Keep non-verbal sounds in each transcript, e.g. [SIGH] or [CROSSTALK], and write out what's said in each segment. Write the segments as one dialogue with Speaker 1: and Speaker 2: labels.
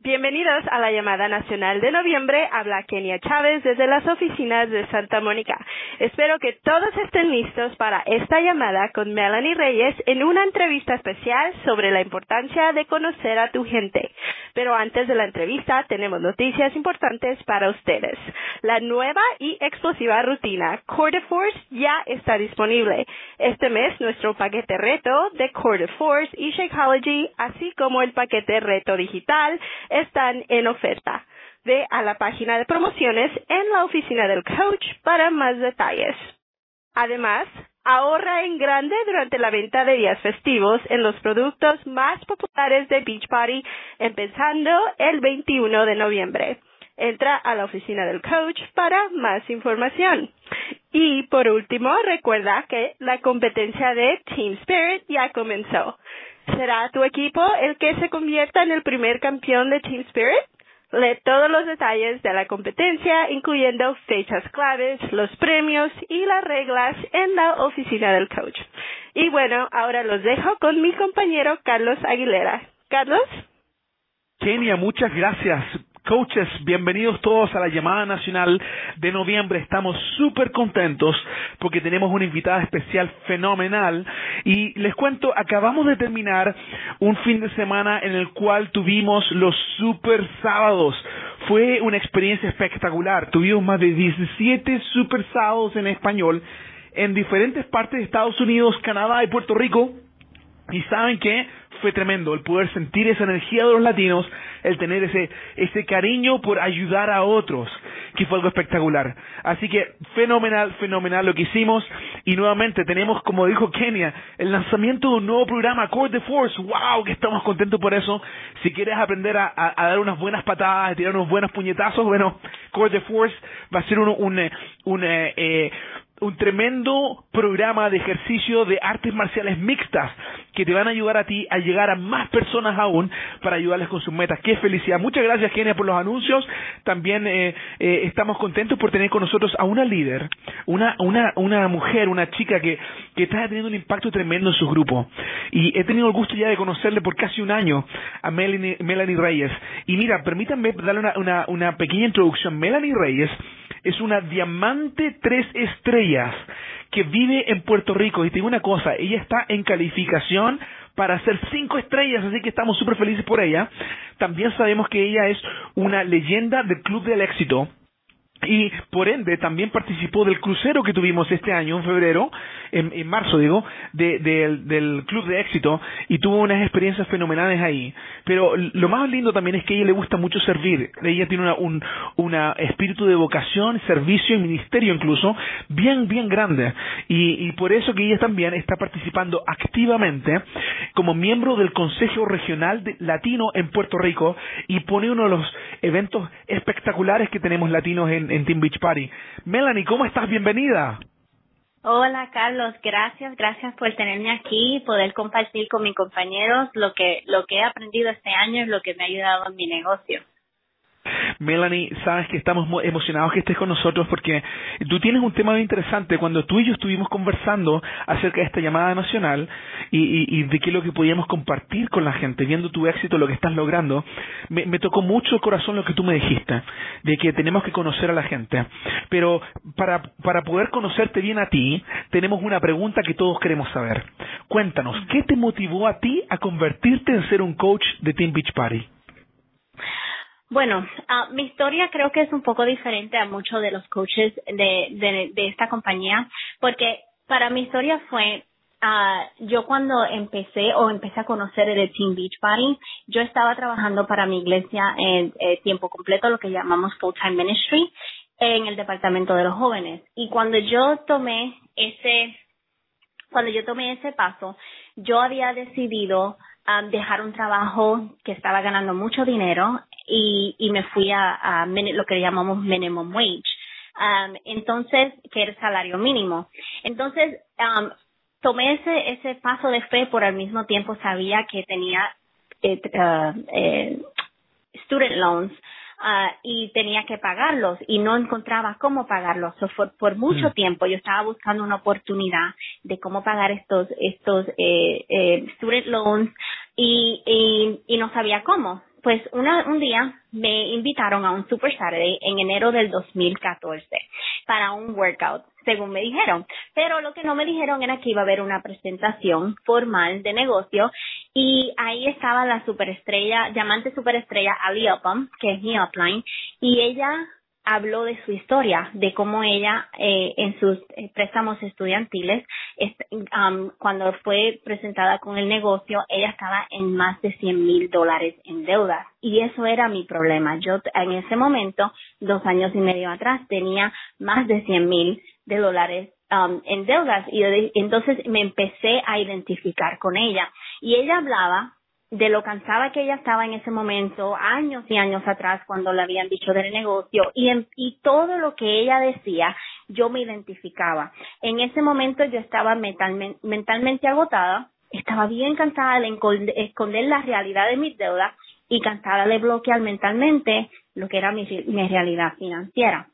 Speaker 1: Bienvenidos a la llamada nacional de noviembre. Habla Kenia Chávez desde las oficinas de Santa Mónica. Espero que todos estén listos para esta llamada con Melanie Reyes en una entrevista especial sobre la importancia de conocer a tu gente. Pero antes de la entrevista tenemos noticias importantes para ustedes. La nueva y explosiva rutina Core Force ya está disponible. Este mes nuestro paquete reto de Core Force y Shakeology, así como el paquete reto digital, están en oferta. Ve a la página de promociones en la oficina del coach para más detalles. Además, ahorra en grande durante la venta de días festivos en los productos más populares de Beachbody empezando el 21 de noviembre. Entra a la oficina del coach para más información. Y por último, recuerda que la competencia de Team Spirit ya comenzó. ¿Será tu equipo el que se convierta en el primer campeón de Team Spirit? Lee todos los detalles de la competencia, incluyendo fechas claves, los premios y las reglas en la oficina del coach. Y bueno, ahora los dejo con mi compañero Carlos Aguilera. Carlos.
Speaker 2: Kenia, muchas gracias Coaches, bienvenidos todos a la llamada nacional de noviembre. Estamos súper contentos porque tenemos una invitada especial fenomenal. Y les cuento, acabamos de terminar un fin de semana en el cual tuvimos los super sábados. Fue una experiencia espectacular. Tuvimos más de 17 super sábados en español en diferentes partes de Estados Unidos, Canadá y Puerto Rico. Y saben que fue tremendo el poder sentir esa energía de los latinos, el tener ese, ese cariño por ayudar a otros, que fue algo espectacular. Así que fenomenal, fenomenal lo que hicimos. Y nuevamente tenemos, como dijo Kenia, el lanzamiento de un nuevo programa, Core the Force. ¡Wow! Que estamos contentos por eso. Si quieres aprender a, dar unas buenas patadas, a tirar unos buenos puñetazos, bueno, Core the Force va a ser un, un, eh, un eh, eh un tremendo programa de ejercicio de artes marciales mixtas que te van a ayudar a ti a llegar a más personas aún para ayudarles con sus metas. ¡Qué felicidad! Muchas gracias, Kenia, por los anuncios. También eh, eh, estamos contentos por tener con nosotros a una líder, una, una, una mujer, una chica que, que está teniendo un impacto tremendo en su grupo. Y he tenido el gusto ya de conocerle por casi un año a Melanie, Melanie Reyes. Y mira, permítanme darle una, una, una pequeña introducción. Melanie Reyes es una diamante tres estrellas que vive en Puerto Rico. Y te digo una cosa, ella está en calificación para hacer cinco estrellas, así que estamos súper felices por ella. También sabemos que ella es una leyenda del Club del Éxito y por ende también participó del crucero que tuvimos este año en febrero, en, marzo digo, del club de éxito y tuvo unas experiencias fenomenales ahí. Pero lo más lindo también es que a ella le gusta mucho servir. Ella tiene una, un una espíritu de vocación, servicio y ministerio incluso bien, bien grande. Y, y por eso que ella también está participando activamente como miembro del Consejo Regional Latino en Puerto Rico y pone uno de los eventos espectaculares que tenemos latinos en en, Team Beach Party. Melanie, ¿cómo estás? Bienvenida.
Speaker 3: Hola Carlos, gracias, gracias por tenerme aquí y poder compartir con mis compañeros lo que lo que he aprendido este año es lo que me ha ayudado en mi negocio.
Speaker 2: Melanie, sabes que estamos emocionados que estés con nosotros porque tú tienes un tema muy interesante. Cuando tú y yo estuvimos conversando acerca de esta llamada nacional y, de qué es lo que podíamos compartir con la gente, viendo tu éxito, lo que estás logrando, me, me tocó mucho el corazón lo que tú me dijiste, de que tenemos que conocer a la gente. Pero para, para poder conocerte bien a ti, tenemos una pregunta que todos queremos saber. Cuéntanos, ¿qué te motivó a ti a convertirte en ser un coach de Team Beach Party?
Speaker 3: Bueno, uh, mi historia creo que es un poco diferente a muchos de los coaches de, de, esta compañía, porque para mi historia fue uh, yo cuando empecé o empecé a conocer el Team Beach Party, yo estaba trabajando para mi iglesia en eh, tiempo completo, lo que llamamos full time ministry, en el departamento de los jóvenes. Y cuando yo tomé ese, cuando yo tomé ese paso, yo había decidido um, dejar un trabajo que estaba ganando mucho dinero y, y me fui a, a lo que llamamos minimum wage. Um, entonces, que era el salario mínimo. Entonces, um, tomé ese, ese paso de fe, por al mismo tiempo sabía que tenía eh, uh, eh, student loans uh, y tenía que pagarlos y no encontraba cómo pagarlos. por, mucho mm. tiempo yo estaba buscando una oportunidad de cómo pagar estos, estos eh, eh, student loans y, y, y no sabía cómo. pues una, un día me invitaron a un Super Saturday en enero del 2014 para un workout, según me dijeron. Pero lo que no me dijeron era que iba a haber una presentación formal de negocio y ahí estaba la superestrella, llamante superestrella Ali Upham, que es mi upline, y ella habló de su historia, de cómo ella eh, en sus eh, préstamos estudiantiles, cuando fue presentada con el negocio, ella estaba en más de 100 mil dólares en deuda. Y eso era mi problema. Yo en ese momento, dos años y medio atrás, tenía más de 100 mil de dólares en deudas. Y entonces me empecé a identificar con ella. Y ella hablaba de lo cansada que ella estaba en ese momento, años y años atrás, cuando le habían dicho del negocio, y, y todo lo que ella decía, yo me identificaba. En ese momento yo estaba mentalmente, mentalmente agotada, estaba bien cansada de esconder la realidad de mis deudas y cansada de bloquear mentalmente lo que era mi, mi realidad financiera.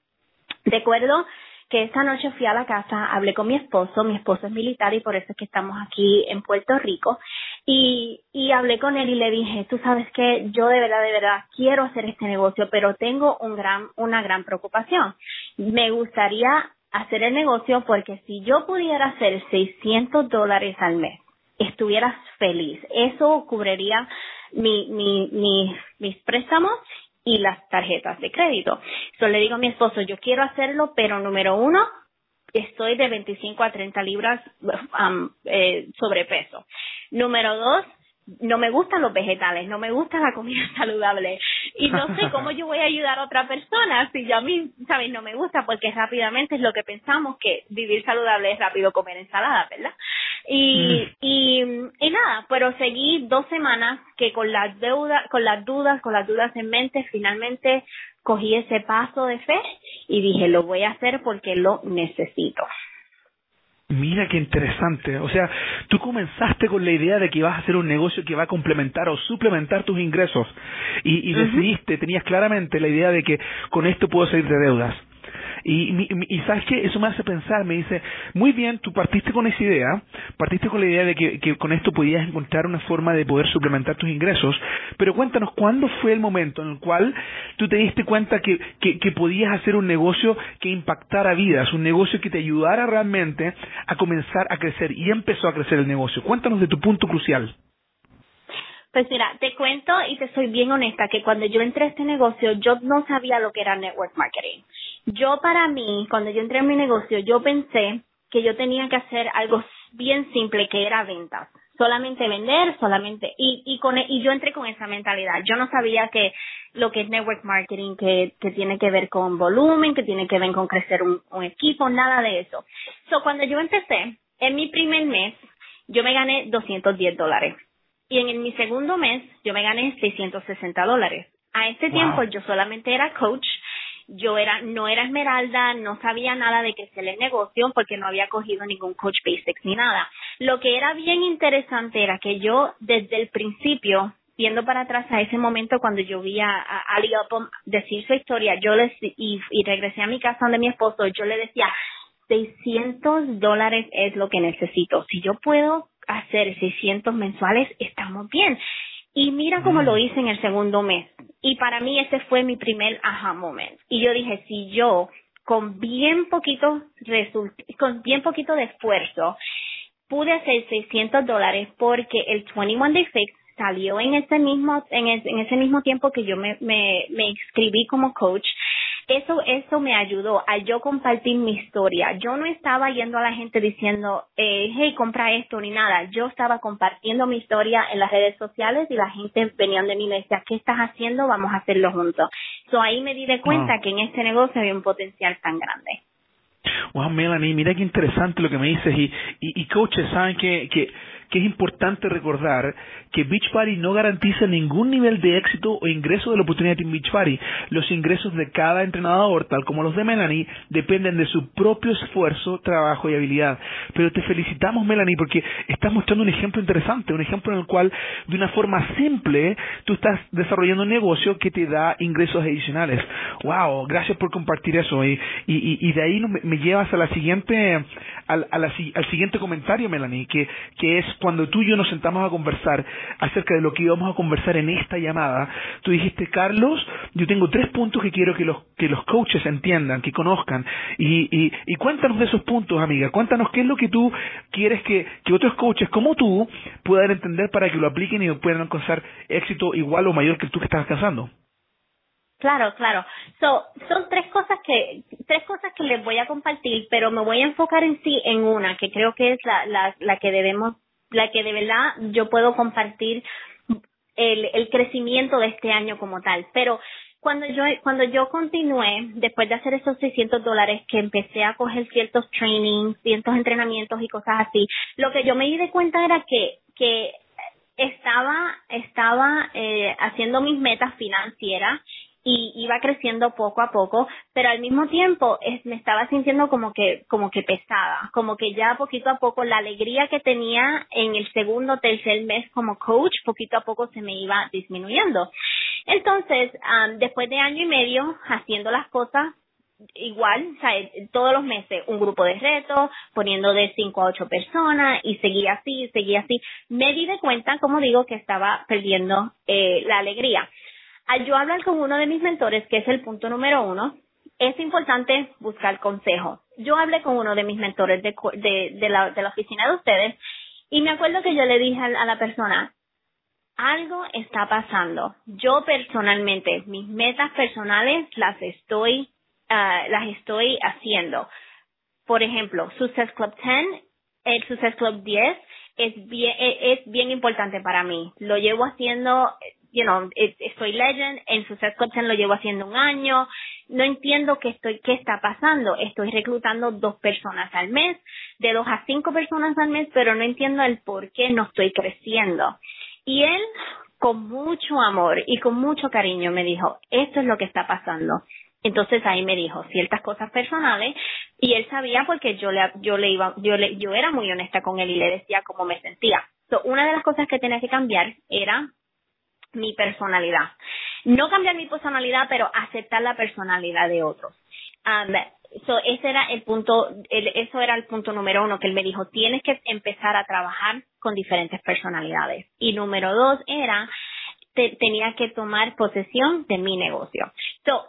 Speaker 3: Recuerdo que esta noche fui a la casa, hablé con mi esposo, mi esposo es militar y por eso es que estamos aquí en Puerto Rico, y, y hablé con él y le dije, tú sabes que yo de verdad, de verdad quiero hacer este negocio, pero tengo un gran, una gran preocupación. Me gustaría hacer el negocio porque si yo pudiera hacer 600 dólares al mes, estuvieras feliz. Eso cubriría mi, mi, mi, mis préstamos y las tarjetas de crédito. Yo le digo a mi esposo, yo quiero hacerlo, pero número uno, estoy de 25 a 30 libras um, eh, sobrepeso. Número dos, no me gustan los vegetales, no me gusta la comida [LAUGHS] saludable y no sé cómo yo voy a ayudar a otra persona si yo a mí, ¿sabes? No me gusta porque rápidamente es lo que pensamos que vivir saludable es rápido comer ensalada, ¿verdad? Y, mm. y, y nada, pero seguí dos semanas que con las deudas, con las dudas, con las dudas en mente, finalmente cogí ese paso de fe y dije, lo voy a hacer porque lo necesito.
Speaker 2: Mira qué interesante. O sea, tú comenzaste con la idea de que ibas a hacer un negocio que va a complementar o suplementar tus ingresos y, y decidiste, tenías claramente la idea de que con esto puedo salir de deudas. Y, y, sabes que eso me hace pensar, me dice, muy bien, tú partiste con esa idea, partiste con la idea de que, con esto podías encontrar una forma de poder suplementar tus ingresos, pero cuéntanos, ¿cuándo fue el momento en el cual tú te diste cuenta que podías hacer un negocio que impactara vidas, un negocio que te ayudara realmente a comenzar a crecer y empezó a crecer el negocio? Cuéntanos de tu punto crucial.
Speaker 3: Pues mira, te cuento y te soy bien honesta que cuando yo entré a este negocio yo no sabía lo que era network marketing. Yo para mí, cuando yo entré en mi negocio, yo pensé que yo tenía que hacer algo bien simple, que era ventas. Solamente vender, solamente, y, y con, y yo entré con esa mentalidad. Yo no sabía que lo que es network marketing, que, que tiene que ver con volumen, que tiene que ver con crecer un, un equipo, nada de eso. So, cuando yo empecé, en mi primer mes, yo me gané 210 dólares. Y en, mi segundo mes, yo me gané 660 dólares. A este tiempo, yo solamente era coach yo era, no era esmeralda, no sabía nada de crecer el negocio porque no había cogido ningún coach basics ni nada. Lo que era bien interesante era que yo desde el principio, viendo para atrás a ese momento cuando yo vi a, Ali decir su historia, yo les, y, y regresé a mi casa donde mi esposo, yo le decía, 600 dólares es lo que necesito. Si yo puedo hacer 600 mensuales, estamos bien. Y mira cómo lo hice en el segundo mes. Y para mí ese fue mi primer aha moment. Y yo dije, si yo con bien poquito con bien poquito de esfuerzo pude hacer 600 dólares porque el 21 Day Fix salió en ese mismo en, en ese mismo tiempo que yo me, me, me inscribí como coach eso, eso me ayudó a yo compartir mi historia. Yo no estaba yendo a la gente diciendo, eh, hey, compra esto ni nada. Yo estaba compartiendo mi historia en las redes sociales y la gente venía de mí y me decía, ¿qué estás haciendo? Vamos a hacerlo juntos. So ahí me di de cuenta que en este negocio había un potencial tan grande.
Speaker 2: Wow, Melanie, mira qué interesante lo que me dices. Y, y, y coaches saben que, que que es importante recordar que Beachbody no garantiza ningún nivel de éxito o ingreso de la oportunidad en Beachbody. Los ingresos de cada entrenador, tal como los de Melanie, dependen de su propio esfuerzo, trabajo y habilidad. Pero te felicitamos, Melanie, porque estás mostrando un ejemplo interesante, un ejemplo en el cual, de una forma simple, tú estás desarrollando un negocio que te da ingresos adicionales. ¡Wow! Gracias por compartir eso. Y, y, y de ahí me, llevas a la siguiente, al, al siguiente comentario, Melanie, que, que es cuando tú y yo nos sentamos a conversar acerca de lo que íbamos a conversar en esta llamada, tú dijiste, Carlos, yo tengo tres puntos que quiero que los, que los coaches entiendan, que conozcan. Y, y, y cuéntanos de esos puntos, amiga. Cuéntanos qué es lo que tú quieres que, que otros coaches como tú puedan entender para que lo apliquen y puedan alcanzar éxito igual o mayor que tú que estás alcanzando.
Speaker 3: Claro, claro. So, son tres cosas que tres cosas que les voy a compartir, pero me voy a enfocar en sí en una que creo que es la la, la que debemos la que de verdad yo puedo compartir el, el crecimiento de este año como tal. Pero cuando yo cuando yo continué después de hacer esos 600 dólares que empecé a coger ciertos trainings, ciertos entrenamientos y cosas así, lo que yo me di de cuenta era que que estaba estaba eh, haciendo mis metas financieras y iba creciendo poco a poco, pero al mismo tiempo me estaba sintiendo como que, como que pesada, como que ya poquito a poco la alegría que tenía en el segundo, tercer mes como coach, poquito a poco se me iba disminuyendo. Entonces, después de año y medio haciendo las cosas igual, sea, todos los meses un grupo de retos, poniendo de 5 a 8 personas y seguía así, seguía así, me di de cuenta, como digo, que estaba perdiendo eh, la alegría. Al yo hablar con uno de mis mentores, que es el punto número uno, es importante buscar consejo. Yo hablé con uno de mis mentores de, de, la, de la oficina de ustedes y me acuerdo que yo le dije a, la persona, algo está pasando. Yo personalmente, mis metas personales las estoy, uh, las estoy haciendo. Por ejemplo, Success Club 10, el Success Club 10 es bien, es bien importante para mí. Lo llevo haciendo you know, estoy legend, en Success Club lo llevo haciendo un año, no entiendo qué estoy, qué está pasando, estoy reclutando dos personas al mes, de dos a cinco personas al mes, pero no entiendo el por qué no estoy creciendo. Y él, con mucho amor y con mucho cariño, me dijo, esto es lo que está pasando. Entonces ahí me dijo ciertas cosas personales y él sabía porque yo le, yo le iba, yo le, yo era muy honesta con él y le decía cómo me sentía. So, una de las cosas que tenía que cambiar era mi personalidad. No cambiar mi personalidad, pero aceptar la personalidad de otros. Um, era el punto, eso era el punto número uno que él me dijo, tienes que empezar a trabajar con diferentes personalidades. Y número dos era, tenía que tomar posesión de mi negocio. So,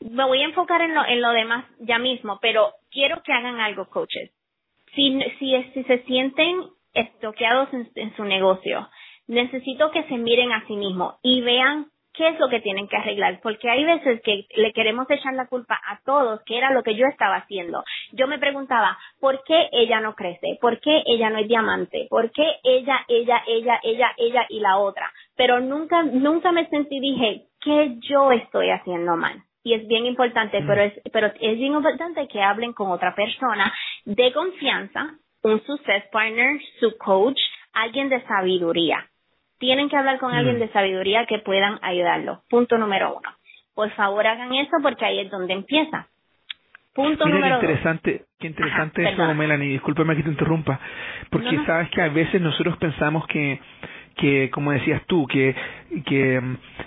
Speaker 3: me voy a enfocar en lo, en lo demás ya mismo, pero quiero que hagan algo, coaches. Si, se sienten estoqueados en su negocio, necesito que se miren a sí mismos y vean qué es lo que tienen que arreglar, porque hay veces que le queremos echar la culpa a todos, que era lo que yo estaba haciendo. Yo me preguntaba, ¿por qué ella no crece? ¿Por qué ella no es diamante? ¿Por qué ella, ella, ella, ella, ella y la otra? Pero nunca, nunca me sentí, dije, ¿qué yo estoy haciendo mal? Y es bien importante, mm. pero es, pero es bien importante que hablen con otra persona de confianza, un success partner, su coach, alguien de sabiduría tienen que hablar con alguien mm. de sabiduría que puedan ayudarlo. Punto número uno. Por favor hagan eso porque ahí es donde empieza. Punto número
Speaker 2: qué interesante, Qué interesante eso, Melanie. Discúlpame que te interrumpa. Porque sabes que a veces nosotros pensamos que que como decías tú que que,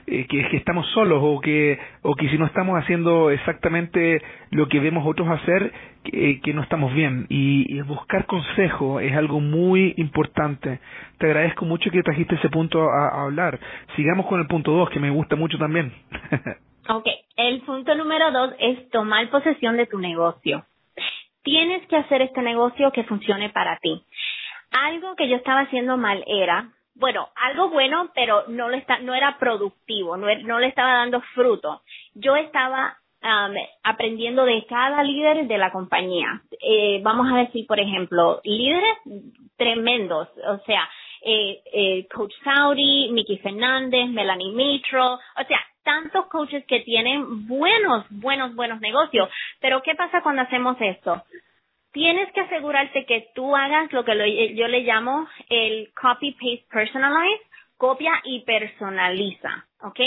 Speaker 2: eh, que, estamos solos o que o que si no estamos haciendo exactamente lo que vemos otros hacer que, que no estamos bien y, buscar consejo es algo muy importante te agradezco mucho que trajiste ese punto a, a hablar sigamos con el punto dos que me gusta mucho también [LAUGHS]
Speaker 3: Ok, el punto número dos es tomar posesión de tu negocio. Tienes que hacer este negocio que funcione para ti. Algo que yo estaba haciendo mal era bueno, algo bueno, pero no está, no era productivo, no, no le estaba dando fruto. Yo estaba um, aprendiendo de cada líder de la compañía. Eh, vamos a decir, por ejemplo, líderes tremendos, o sea, eh, eh, Coach Saudi, Mickey Fernández, Melanie Mitro, o sea, tantos coaches que tienen buenos, buenos, buenos negocios. Pero ¿qué pasa cuando hacemos esto? Tienes que asegurarte que tú hagas lo que yo le llamo el copy paste personalize, copia y personaliza, ¿ok?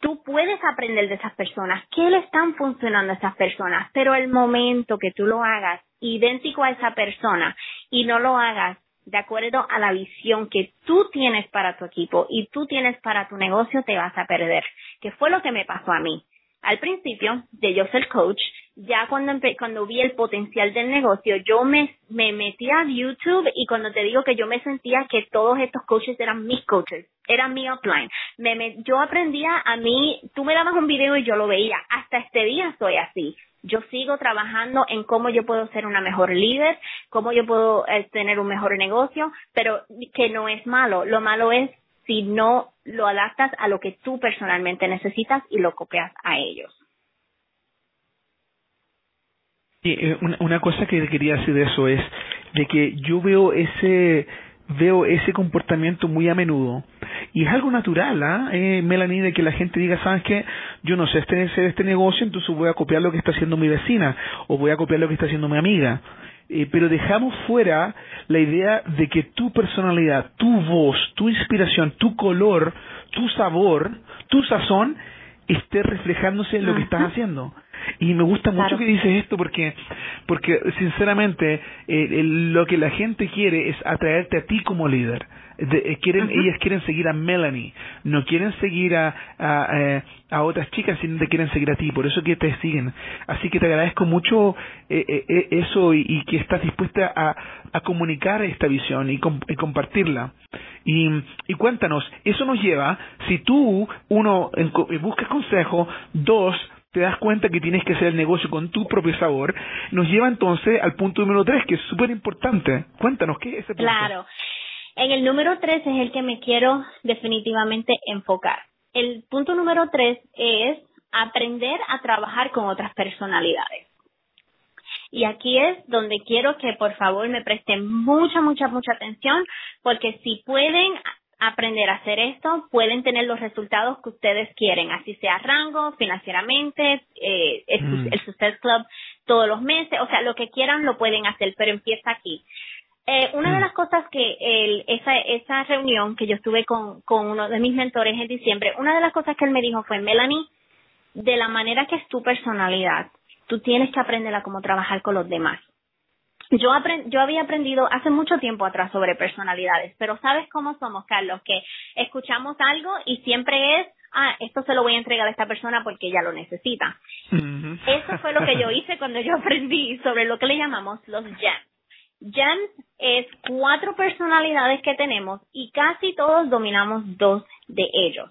Speaker 3: Tú puedes aprender de esas personas, qué le están funcionando a esas personas, pero el momento que tú lo hagas idéntico a esa persona y no lo hagas de acuerdo a la visión que tú tienes para tu equipo y tú tienes para tu negocio, te vas a perder, que fue lo que me pasó a mí. Al principio de yo ser coach, ya cuando cuando vi el potencial del negocio, yo me, me metí a YouTube y cuando te digo que yo me sentía que todos estos coaches eran mis coaches, eran mi upline. Me, yo aprendía a mí, tú me dabas un video y yo lo veía. Hasta este día soy así. Yo sigo trabajando en cómo yo puedo ser una mejor líder, cómo yo puedo eh, tener un mejor negocio, pero que no es malo. Lo malo es si no lo adaptas a lo que tú personalmente necesitas y lo copias a ellos.
Speaker 2: Eh, una, una cosa que quería decir de eso es de que yo veo ese veo ese comportamiento muy a menudo y es algo natural, ¿ah? Eh, Melanie, de que la gente diga, ¿sabes qué? Yo no sé este, este negocio, entonces voy a copiar lo que está haciendo mi vecina o voy a copiar lo que está haciendo mi amiga. Eh, pero dejamos fuera la idea de que tu personalidad, tu voz, tu inspiración, tu color, tu sabor, tu sazón esté reflejándose en lo que estás haciendo. Y me gusta mucho que dices esto porque, porque sinceramente eh, lo que la gente quiere es atraerte a ti como líder. Eh, quieren, Ellas quieren seguir a Melanie, no quieren seguir a, a, eh, a, otras chicas, sino te quieren seguir a ti, por eso que te siguen. Así que te agradezco mucho eso y, que estás dispuesta a, a comunicar esta visión y, y compartirla. Y, y cuéntanos, eso nos lleva, si tú, uno, buscas consejo, dos, te das cuenta que tienes que hacer el negocio con tu propio sabor, nos lleva entonces al punto número tres, que es súper importante. Cuéntanos, ¿qué es ese punto?
Speaker 3: Claro. En el número tres es el que me quiero definitivamente enfocar. El punto número tres es aprender a trabajar con otras personalidades. Y aquí es donde quiero que por favor me presten mucha, mucha, mucha atención, porque si pueden aprender a hacer esto, pueden tener los resultados que ustedes quieren, así sea rango, financieramente, eh, el, mm. Success Club todos los meses, o sea, lo que quieran lo pueden hacer, pero empieza aquí. Eh, una de mm. las cosas que el, esa, esa reunión que yo estuve con, con uno de mis mentores en diciembre, una de las cosas que él me dijo fue, Melanie, de la manera que es tu personalidad, tú tienes que aprender a cómo trabajar con los demás. Yo, yo había aprendido hace mucho tiempo atrás sobre personalidades, pero ¿sabes cómo somos, Carlos? Que escuchamos algo y siempre es, ah, esto se lo voy a entregar a esta persona porque ella lo necesita. Eso fue lo que yo hice cuando yo aprendí sobre lo que le llamamos los gems. Gems es cuatro personalidades que tenemos y casi todos dominamos dos de ellos.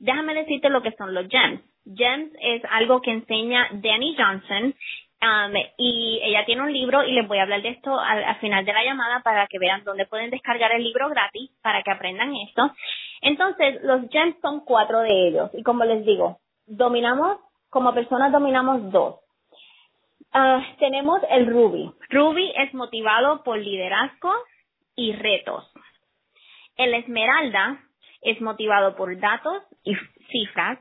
Speaker 3: Déjame decirte lo que son los gems. Gems es algo que enseña Danny Johnson Um, y ella tiene un libro y les voy a hablar de esto al, final de la llamada para que vean dónde pueden descargar el libro gratis para que aprendan esto. Entonces, los gems son cuatro de ellos y como les digo, dominamos, como personas dominamos dos. Uh, tenemos el Ruby. Ruby es motivado por liderazgo y retos. El Esmeralda es motivado por datos y cifras.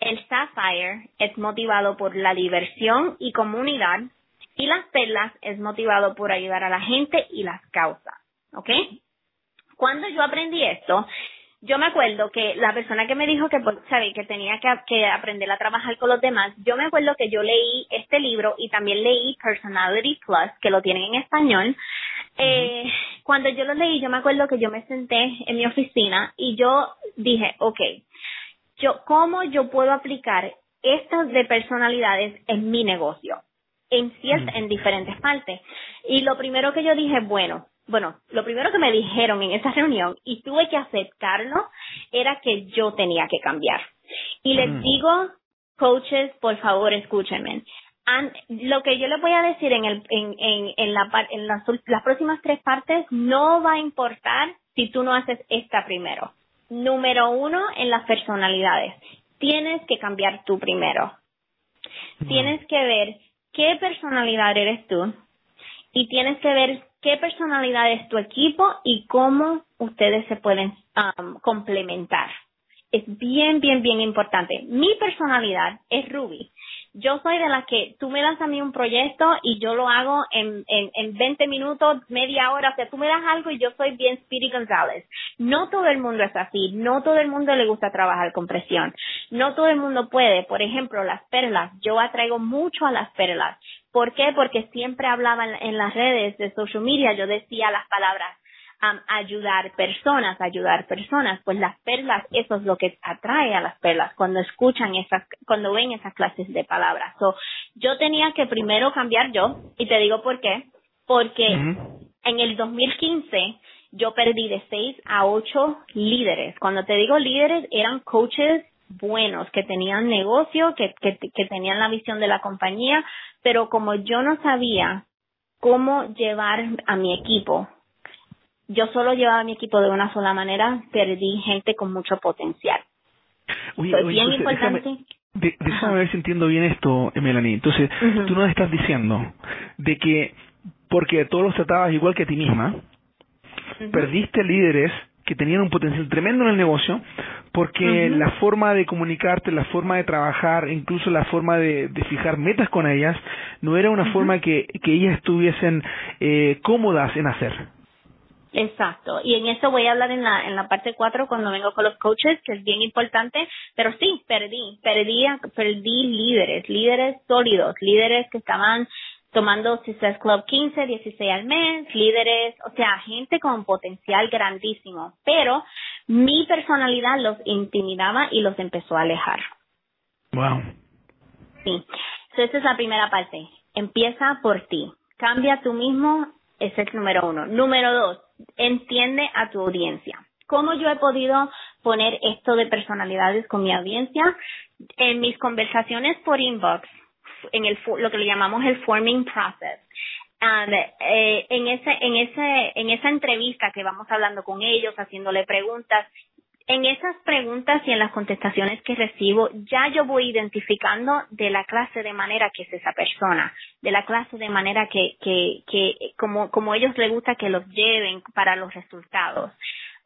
Speaker 3: El Sapphire es motivado por la diversión y comunidad y las perlas es motivado por ayudar a la gente y las causas. ¿Ok? Cuando yo aprendí esto, yo me acuerdo que la persona que me dijo que, pues, que tenía que, aprender a trabajar con los demás, yo me acuerdo que yo leí este libro y también leí Personality Plus, que lo tienen en español. Eh, cuando yo lo leí, yo me acuerdo que yo me senté en mi oficina y yo dije, ok, yo, cómo yo puedo aplicar estas de personalidades en mi negocio, en ciertas, en diferentes partes. Y lo primero que yo dije, bueno, bueno, lo primero que me dijeron en esa reunión y tuve que aceptarlo era que yo tenía que cambiar. Y les digo, coaches, por favor, escúchenme. lo que yo les voy a decir en, el, en, en, en, la, en las, las próximas tres partes no va a importar si tú no haces esta primero. Número uno, en las personalidades. Tienes que cambiar tú primero. Tienes que ver qué personalidad eres tú y tienes que ver qué personalidad es tu equipo y cómo ustedes se pueden um, complementar. Es bien, bien, bien importante. Mi personalidad es Ruby yo soy de las que tú me das a mí un proyecto y yo lo hago en, en, en 20 minutos, media hora, o sea, tú me das algo y yo soy bien Speedy González. No todo el mundo es así, no todo el mundo le gusta trabajar con presión, no todo el mundo puede. Por ejemplo, las perlas, yo atraigo mucho a las perlas. ¿Por qué? Porque siempre hablaba en, las redes de social media, yo decía las palabras ayudar personas, ayudar personas, pues las perlas, eso es lo que atrae a las perlas cuando escuchan esas, cuando ven esas clases de palabras. So, yo tenía que primero cambiar yo, y te digo por qué, porque en el 2015 yo perdí de 6 a 8 líderes. Cuando te digo líderes, eran coaches buenos, que tenían negocio, que, que, que tenían la visión de la compañía, pero como yo no sabía cómo llevar a mi equipo yo solo llevaba mi equipo de una sola manera, perdí gente con mucho potencial.
Speaker 2: Oye, bien importante. Déjame, ver si entiendo bien esto, Melanie. Entonces, tú nos estás diciendo de que porque todos los tratabas igual que a ti misma, perdiste líderes que tenían un potencial tremendo en el negocio, porque la forma de comunicarte, la forma de trabajar, incluso la forma de, fijar metas con ellas, no era una forma que, que ellas estuviesen eh, cómodas en hacer.
Speaker 3: Exacto, y en eso voy a hablar en la, en la parte 4 cuando vengo con los coaches, que es bien importante, pero sí, perdí, perdí, perdí líderes, líderes sólidos, líderes que estaban tomando Success Club 15, 16 al mes, líderes, o sea, gente con potencial grandísimo, pero mi personalidad los intimidaba y los empezó a alejar.
Speaker 2: Wow.
Speaker 3: Sí, so, esa es la primera parte. Empieza por ti. Cambia tú mismo, ese es el número uno. Número dos, entiende a tu audiencia. ¿Cómo yo he podido poner esto de personalidades con mi audiencia? En mis conversaciones por inbox, en el, lo que le llamamos el forming process. Eh, en ese, en ese, en esa entrevista que vamos hablando con ellos, haciéndole preguntas, en esas preguntas y en las contestaciones que recibo, ya yo voy identificando de la clase de manera que es esa persona, de la clase de manera que, que, que como, como ellos les gusta que los lleven para los resultados.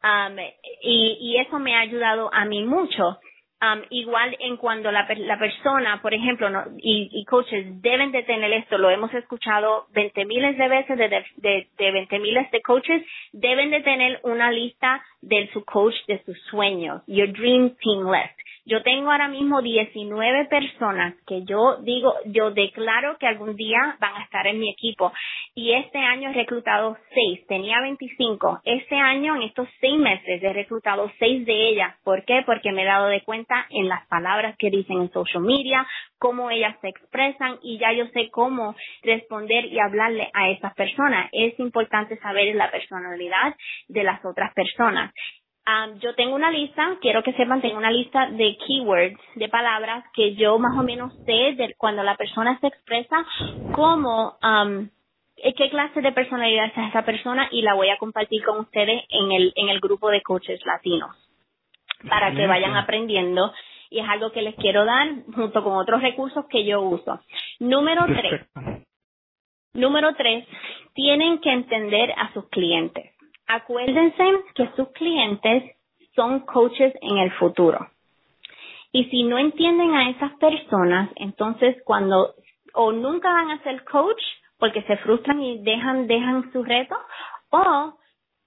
Speaker 3: Um, y, y eso me ha ayudado a mí mucho Um, igual en cuando la, la persona, por ejemplo, no, y, coaches deben de tener esto, lo hemos escuchado 20 miles de veces de, de, de 20 miles de coaches, deben de tener una lista de su coach de sus sueños, your dream team list. Yo tengo ahora mismo 19 personas que yo digo, yo declaro que algún día van a estar en mi equipo. Y este año he reclutado 6, tenía 25. Este año, en estos 6 meses, he reclutado 6 de ellas. ¿Por qué? Porque me he dado de cuenta en las palabras que dicen en social media, cómo ellas se expresan y ya yo sé cómo responder y hablarle a esas personas. Es importante saber la personalidad de las otras personas yo tengo una lista, quiero que sepan, tengo una lista de keywords, de palabras que yo más o menos sé de cuando la persona se expresa, cómo, qué clase de personalidad es esa persona y la voy a compartir con ustedes en el, en el grupo de coaches latinos para que vayan aprendiendo y es algo que les quiero dar junto con otros recursos que yo uso. Número tres. Número tres, tienen que entender a sus clientes. Acuérdense que sus clientes son coaches en el futuro. Y si no entienden a esas personas, entonces cuando o nunca van a ser coach porque se frustran y dejan, dejan su reto, o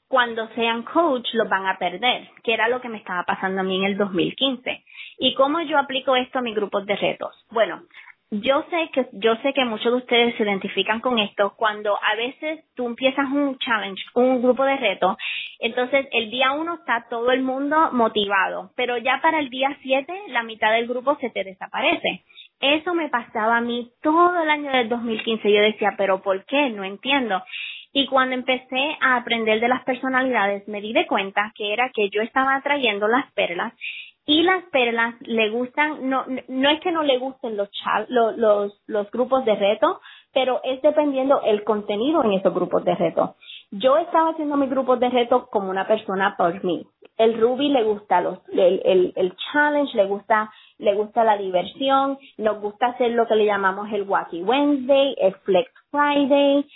Speaker 3: cuando sean coach los van a perder, que era lo que me estaba pasando a mí en el 2015. ¿Y cómo yo aplico esto a mis grupos de retos? Bueno, yo sé que yo sé que muchos de ustedes se identifican con esto cuando a veces tú empiezas un challenge, un grupo de retos, entonces el día uno está todo el mundo motivado, pero ya para el día siete la mitad del grupo se te desaparece. Eso me pasaba a mí todo el año del 2015. Yo decía, pero ¿por qué? No entiendo. Y cuando empecé a aprender de las personalidades, me di de cuenta que era que yo estaba atrayendo las perlas y las perlas le gustan, no, no es que no le gusten los, los, los, los grupos de reto, pero es dependiendo el contenido en esos grupos de reto. Yo estaba haciendo mis grupos de reto como una persona por mí. El Ruby le gusta los, el, el, el challenge, le gusta, le gusta la diversión, nos gusta hacer lo que le llamamos el Wacky Wednesday, el Flex Friday,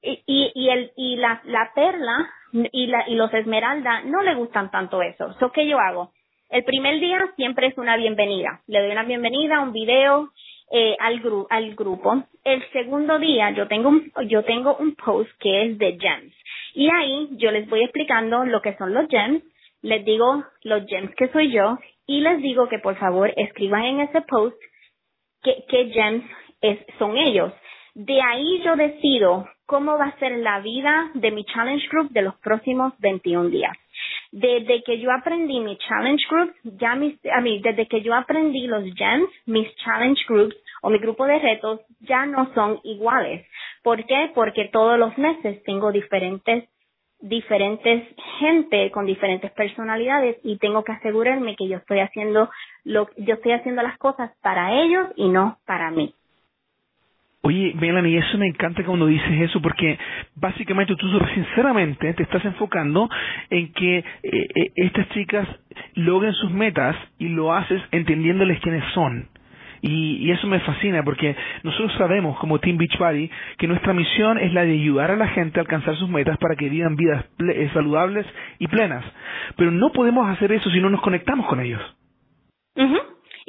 Speaker 3: y, y, y, el, y la, la perla y, la, y los esmeralda no le gustan tanto eso. So, ¿Qué yo hago? El primer día siempre es una bienvenida. Le doy una bienvenida, un video eh, al, al grupo. El segundo día yo tengo, un, yo tengo un post que es de gems. Y ahí yo les voy explicando lo que son los gems. Les digo los gems que soy yo y les digo que por favor escriban en ese post qué, qué gems es, son ellos. De ahí yo decido cómo va a ser la vida de mi challenge group de los próximos 21 días. Desde que yo aprendí mi challenge group, ya mis, a mí, desde que yo aprendí los gems, mis challenge groups o mi grupo de retos ya no son iguales. ¿Por qué? Porque todos los meses tengo diferentes diferentes gente con diferentes personalidades y tengo que asegurarme que yo estoy haciendo lo yo estoy haciendo las cosas para ellos y no para mí.
Speaker 2: Oye, Melanie, eso me encanta cuando dices eso, porque básicamente tú sinceramente te estás enfocando en que eh, eh, estas chicas logren sus metas y lo haces entendiéndoles quiénes son. Y, eso me fascina porque nosotros sabemos como Team Beachbody que nuestra misión es la de ayudar a la gente a alcanzar sus metas para que vivan vidas eh, saludables y plenas. Pero no podemos hacer eso si no nos conectamos con ellos.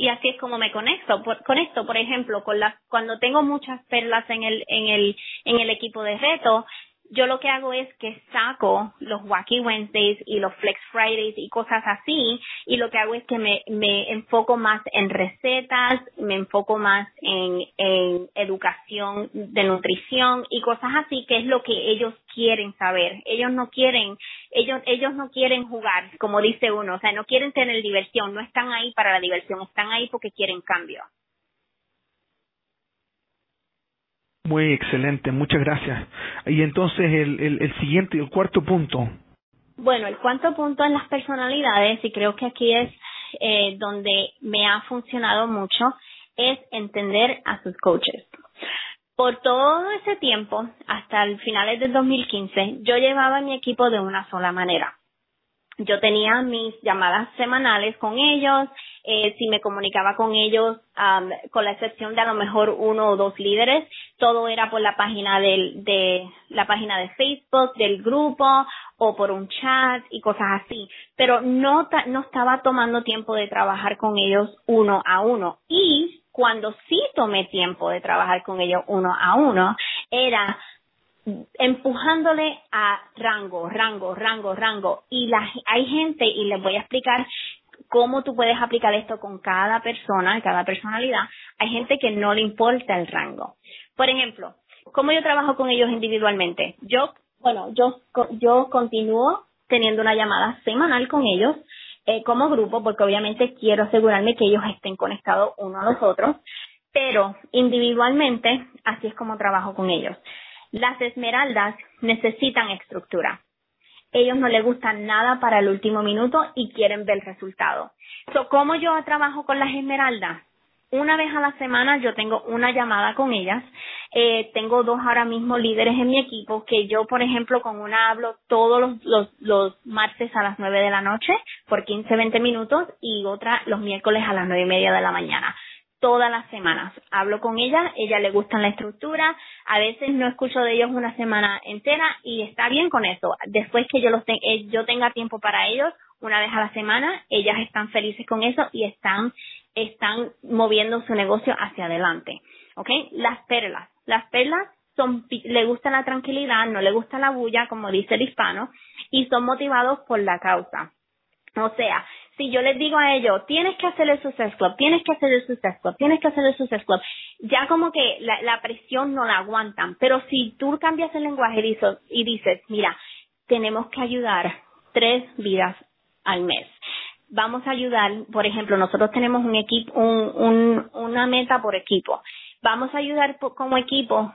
Speaker 3: Y así es como me conecto. Por, conecto, por ejemplo, con las, cuando tengo muchas perlas en el, en el, en el equipo de reto, yo lo que hago es que saco los Wacky Wednesdays y los Flex Fridays y cosas así, y lo que hago es que me, me enfoco más en recetas, me enfoco más en, en educación de nutrición y cosas así, que es lo que ellos quieren saber. Ellos no quieren, ellos, ellos no quieren jugar, como dice uno, o sea, no quieren tener diversión, no están ahí para la diversión, están ahí porque quieren cambio.
Speaker 2: Muy excelente, muchas gracias. Y entonces el, el, siguiente, el cuarto punto.
Speaker 3: Bueno, el cuarto punto en las personalidades, y creo que aquí es eh, donde me ha funcionado mucho, es entender a sus coaches. Por todo ese tiempo, hasta el finales del 2015, yo llevaba mi equipo de una sola manera yo tenía mis llamadas semanales con ellos, eh, si me comunicaba con ellos, con la excepción de a lo mejor uno o dos líderes, todo era por la página del, de la página de Facebook del grupo o por un chat y cosas así, pero no no estaba tomando tiempo de trabajar con ellos uno a uno. Y cuando sí tomé tiempo de trabajar con ellos uno a uno era empujándole a rango, rango, rango, rango. Y la, hay gente, y les voy a explicar cómo tú puedes aplicar esto con cada persona, cada personalidad. Hay gente que no le importa el rango. Por ejemplo, ¿cómo yo trabajo con ellos individualmente? Yo, bueno, yo, yo continúo teniendo una llamada semanal con ellos eh, como grupo, porque obviamente quiero asegurarme que ellos estén conectados uno a los otros, pero individualmente así es como trabajo con ellos. Las esmeraldas necesitan estructura. Ellos no les gustan nada para el último minuto y quieren ver el resultado. So, ¿Cómo yo trabajo con las esmeraldas? Una vez a la semana yo tengo una llamada con ellas. Eh, tengo dos ahora mismo líderes en mi equipo que yo, por ejemplo, con una hablo todos los, martes a las nueve de la noche por 15, 20 minutos y otra los miércoles a las nueve y media de la mañana todas las semanas. Hablo con ella, ella le gusta la estructura, a veces no escucho de ellos una semana entera y está bien con eso. Después que yo los eh, yo tenga tiempo para ellos, una vez a la semana, ellas están felices con eso y están están moviendo su negocio hacia adelante. ¿Ok? Las perlas. Las perlas son, le gusta la tranquilidad, no le gusta la bulla, como dice el hispano, y son motivados por la causa. O sea, si yo les digo a ellos, tienes que hacer el Success Club, tienes que hacer el Success Club, tienes que hacer el Success Club, ya como que la, la presión no la aguantan. Pero si tú cambias el lenguaje y dices, mira, tenemos que ayudar tres vidas al mes. Vamos a ayudar, por ejemplo, nosotros tenemos un equipo, un, un, una meta por equipo. Vamos a ayudar como equipo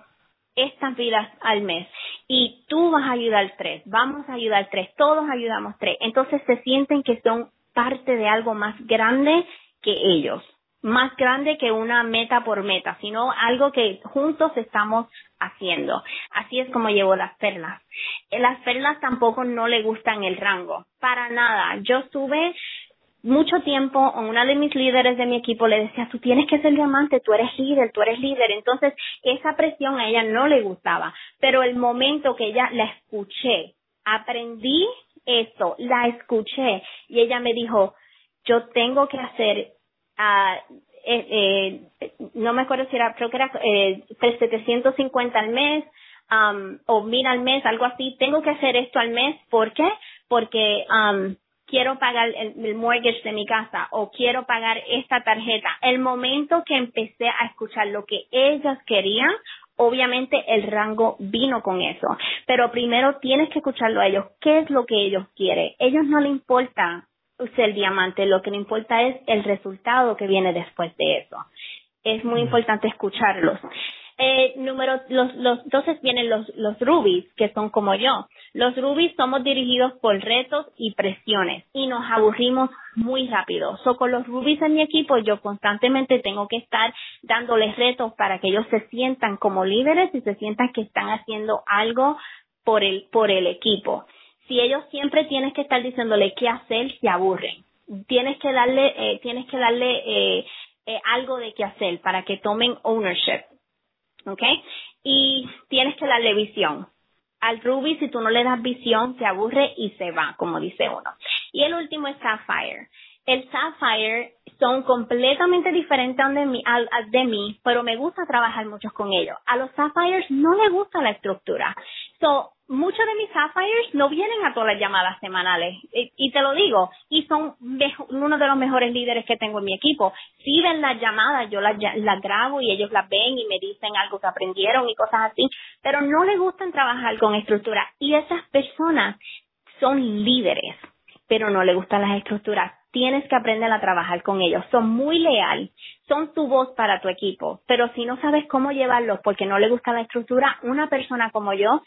Speaker 3: estas vidas al mes y tú vas a ayudar tres, vamos a ayudar tres, todos ayudamos tres. Entonces se sienten que son parte de algo más grande que ellos, más grande que una meta por meta, sino algo que juntos estamos haciendo. Así es como llevo las perlas. Eh, las perlas tampoco no le gustan el rango, para nada. Yo estuve mucho tiempo, una de mis líderes de mi equipo le decía, tú tienes que ser diamante, tú eres líder, tú eres líder. Entonces, esa presión a ella no le gustaba. Pero el momento que ella la escuché, aprendí esto, la escuché y ella me dijo, yo tengo que hacer, uh, eh, no me acuerdo si era, creo que era eh, 750 al mes um, o mil al mes, algo así, tengo que hacer esto al mes, ¿por qué? Porque um, quiero pagar el, el, mortgage de mi casa o quiero pagar esta tarjeta. El momento que empecé a escuchar lo que ellas querían, obviamente el rango vino con eso, pero primero tienes que escucharlo a ellos, qué es lo que ellos quieren. Ellos no le importa ser diamante, lo que le importa es el resultado que viene después de eso. Es muy importante escucharlos. Eh, número, los, los, entonces vienen los, los rubies, que son como yo. Los rubies somos dirigidos por retos y presiones y nos aburrimos muy rápido. So, con los rubies en mi equipo, yo constantemente tengo que estar dándoles retos para que ellos se sientan como líderes y se sientan que están haciendo algo por el, por el equipo. Si ellos siempre tienes que estar diciéndole qué hacer, se aburren. Tienes que darle, eh, tienes que darle eh, eh, algo de qué hacer para que tomen ownership. ¿Ok? Y tienes que darle visión. Al Ruby, si tú no le das visión, se aburre y se va, como dice uno. Y el último es Sapphire. El Sapphire son completamente diferentes de mí, de mí, pero me gusta trabajar mucho con ellos. A los Sapphires no les gusta la estructura. So, muchos de mis Sapphires no vienen a todas las llamadas semanales. Y, te lo digo, y son uno de los mejores líderes que tengo en mi equipo. Si ven las llamadas, yo las, las grabo y ellos las ven y me dicen algo que aprendieron y cosas así, pero no les gustan trabajar con estructura. Y esas personas son líderes, pero no les gustan las estructuras. Tienes que aprender a trabajar con ellos. Son muy leal, son tu voz para tu equipo, pero si no sabes cómo llevarlos porque no le gusta la estructura, una persona como yo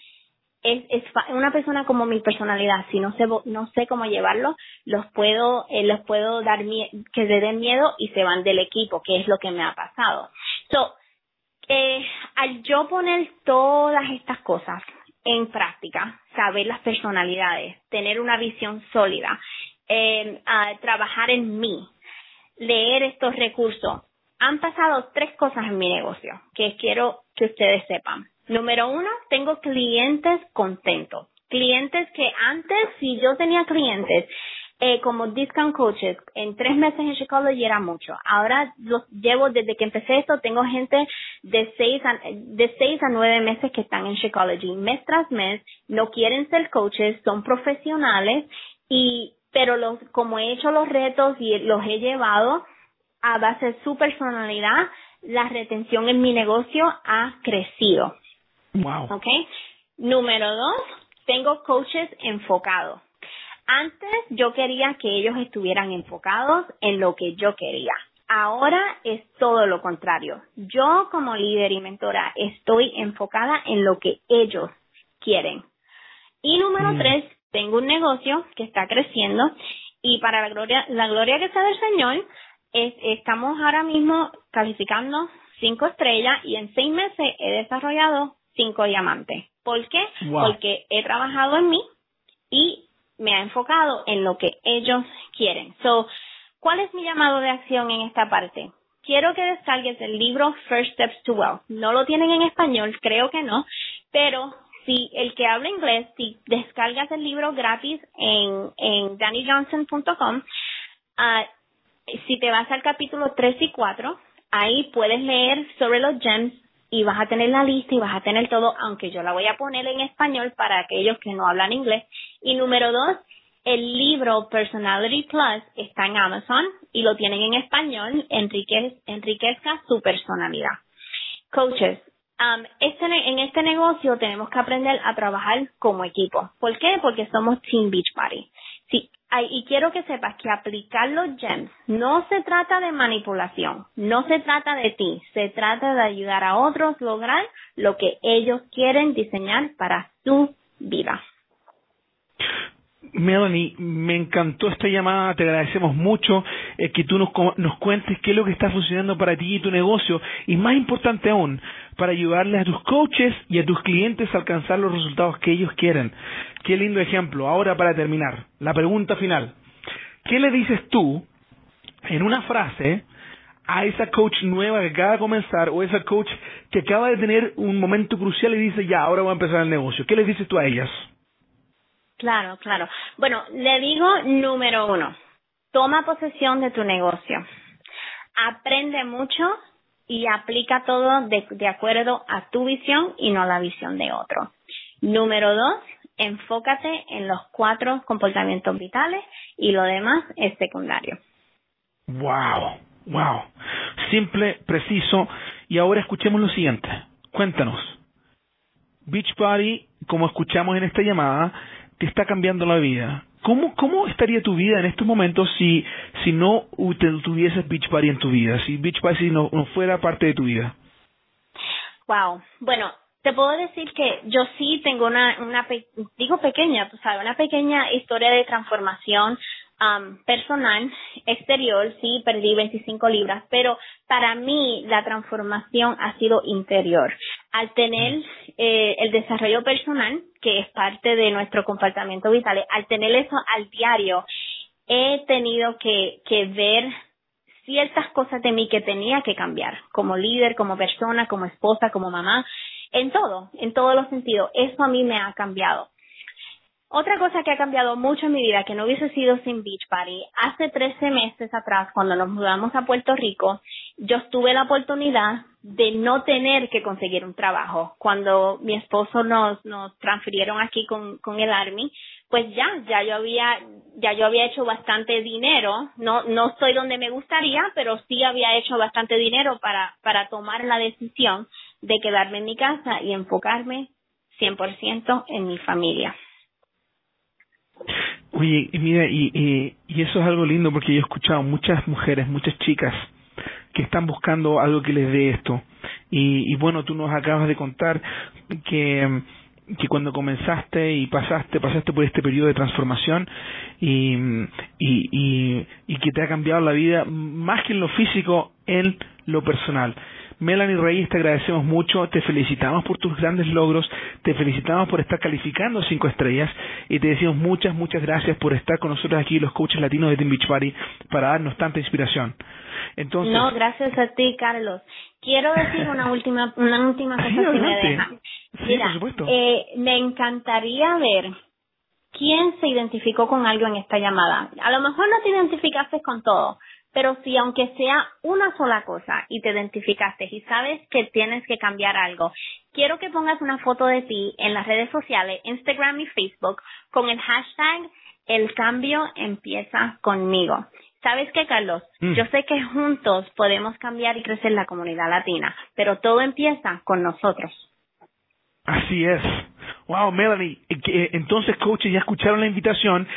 Speaker 3: es, es una persona como mi personalidad, si no sé, no sé cómo llevarlo, los puedo, eh, los puedo dar que se den miedo y se van del equipo, que es lo que me ha pasado. So, eh, al yo poner todas estas cosas en práctica, saber las personalidades, tener una visión sólida, eh, trabajar en mí, leer estos recursos, han pasado tres cosas en mi negocio que quiero que ustedes sepan. Número uno, tengo clientes contentos. Clientes que antes, si yo tenía clientes eh, como discount coaches, en tres meses en Chicago era mucho. Ahora los llevo desde que empecé esto, tengo gente de seis a, de seis a nueve meses que están en Shakeology. Mes tras mes, no quieren ser coaches, son profesionales y, pero los, como he hecho los retos y los he llevado a base de su personalidad, la retención en mi negocio ha crecido.
Speaker 2: Wow.
Speaker 3: ¿Ok? Número dos, tengo coaches enfocados. Antes yo quería que ellos estuvieran enfocados en lo que yo quería. Ahora es todo lo contrario. Yo como líder y mentora estoy enfocada en lo que ellos quieren. Y número mm. tres, tengo un negocio que está creciendo y para la gloria, la gloria que sea del Señor, estamos ahora mismo calificando cinco estrellas y en seis meses he desarrollado cinco diamantes. ¿Por qué? Porque he trabajado en mí y me ha enfocado en lo que ellos quieren. So, ¿cuál es mi llamado de acción en esta parte? Quiero que descargues el libro First Steps to Wealth. No lo tienen en español, creo que no, pero si el que habla inglés, si descargas el libro gratis en, en dannyjohnson.com, ah, si te vas al capítulo 3 y 4, ahí puedes leer sobre los gems y vas a tener la lista y vas a tener todo, aunque yo la voy a poner en español para aquellos que no hablan inglés. Y número dos, el libro Personality Plus está en Amazon y lo tienen en español, enriquezca su personalidad. Coaches, um, este, en este negocio tenemos que aprender a trabajar como equipo. ¿Por qué? Porque somos Team Beachbody. Sí, y quiero que sepas que aplicar los gems no se trata de manipulación, no se trata de ti, se trata de ayudar a otros a lograr lo que ellos quieren diseñar para su vida.
Speaker 2: Melanie, me encantó esta llamada, te agradecemos mucho eh, que tú nos, nos cuentes qué es lo que está funcionando para ti y tu negocio y más importante aún, para ayudarles a tus coaches y a tus clientes a alcanzar los resultados que ellos quieren. Qué lindo ejemplo. Ahora para terminar, la pregunta final. ¿Qué le dices tú en una frase a esa coach nueva que acaba de comenzar o esa coach que acaba de tener un momento crucial y dice, ya, ahora voy a empezar el negocio? ¿Qué le dices tú a ellas?
Speaker 3: Claro, claro. Bueno, le digo número uno, toma posesión de tu negocio. Aprende mucho y aplica todo de, acuerdo a tu visión y no la visión de otro. Número dos, enfócate en los cuatro comportamientos vitales y lo demás es secundario.
Speaker 2: Wow, wow. Simple, preciso. Y ahora escuchemos lo siguiente. cuéntanos. Beachbody, como escuchamos en esta llamada, te está cambiando la vida. ¿Cómo, cómo estaría tu vida en estos momentos si, si no tuvieses Beachbody en tu vida? Si Beachbody no, no fuera parte de tu vida.
Speaker 3: Wow. Bueno, te puedo decir que yo sí tengo una, una digo pequeña, tú sabes, una pequeña historia de transformación um, personal, exterior, sí, perdí 25 libras, pero para mí la transformación ha sido interior. Al tener eh, el desarrollo personal, que es parte de nuestro comportamiento vital, al tener eso al diario, he tenido que, que ver ciertas cosas de mí que tenía que cambiar, como líder, como persona, como esposa, como mamá, en todo, en todos los sentidos. Eso a mí me ha cambiado. Otra cosa que ha cambiado mucho en mi vida, que no hubiese sido sin Beach Party, hace 13 meses atrás, cuando nos mudamos a Puerto Rico, yo tuve la oportunidad de no tener que conseguir un trabajo. Cuando mi esposo nos, nos transfirieron aquí con, con el Army, pues ya, ya yo había, ya yo había hecho bastante dinero. No, no estoy donde me gustaría, pero sí había hecho bastante dinero para, para tomar la decisión de quedarme en mi casa y enfocarme 100% en mi familia.
Speaker 2: Oye, mira, y, y, eso es algo lindo porque yo he escuchado muchas mujeres, muchas chicas que están buscando algo que les dé esto. Y, bueno, tú nos acabas de contar que que cuando comenzaste y pasaste pasaste por este periodo de transformación y, y, y que te ha cambiado la vida más que en lo físico en lo personal Melanie Reyes, te agradecemos mucho, te felicitamos por tus grandes logros, te felicitamos por estar calificando cinco estrellas y te decimos muchas, muchas gracias por estar con nosotros aquí, los coaches latinos de Team para darnos tanta inspiración.
Speaker 3: Entonces, no, gracias a ti, Carlos. Quiero decir una [LAUGHS] última, una última cosa si me deja.
Speaker 2: Mira, supuesto.
Speaker 3: Eh, me encantaría ver quién se identificó con algo en esta llamada. A lo mejor no te identificaste con todo, pero si aunque sea una sola cosa y te identificaste y sabes que tienes que cambiar algo, quiero que pongas una foto de ti en las redes sociales, Instagram y Facebook, con el hashtag el cambio empieza conmigo. ¿Sabes qué, Carlos? Mm. Yo sé que juntos podemos cambiar y crecer la comunidad latina, pero todo empieza con nosotros.
Speaker 2: Así es. Wow, Melanie. Eh, entonces, coaches, ya escucharon la invitación.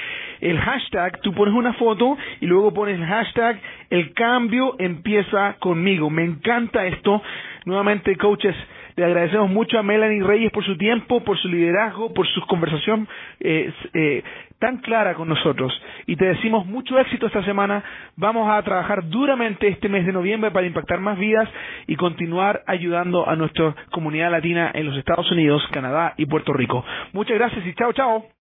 Speaker 2: El hashtag, tú pones una foto y luego pones el hashtag, el cambio empieza conmigo. Me encanta esto. Nuevamente, coaches, le agradecemos mucho a Melanie Reyes por su tiempo, por su liderazgo, por su conversación eh, eh, tan clara con nosotros. Y te decimos mucho éxito esta semana. Vamos a trabajar duramente este mes de noviembre para impactar más vidas y continuar ayudando a nuestra comunidad latina en los Estados Unidos, Canadá y Puerto Rico. Muchas gracias y chao, chao.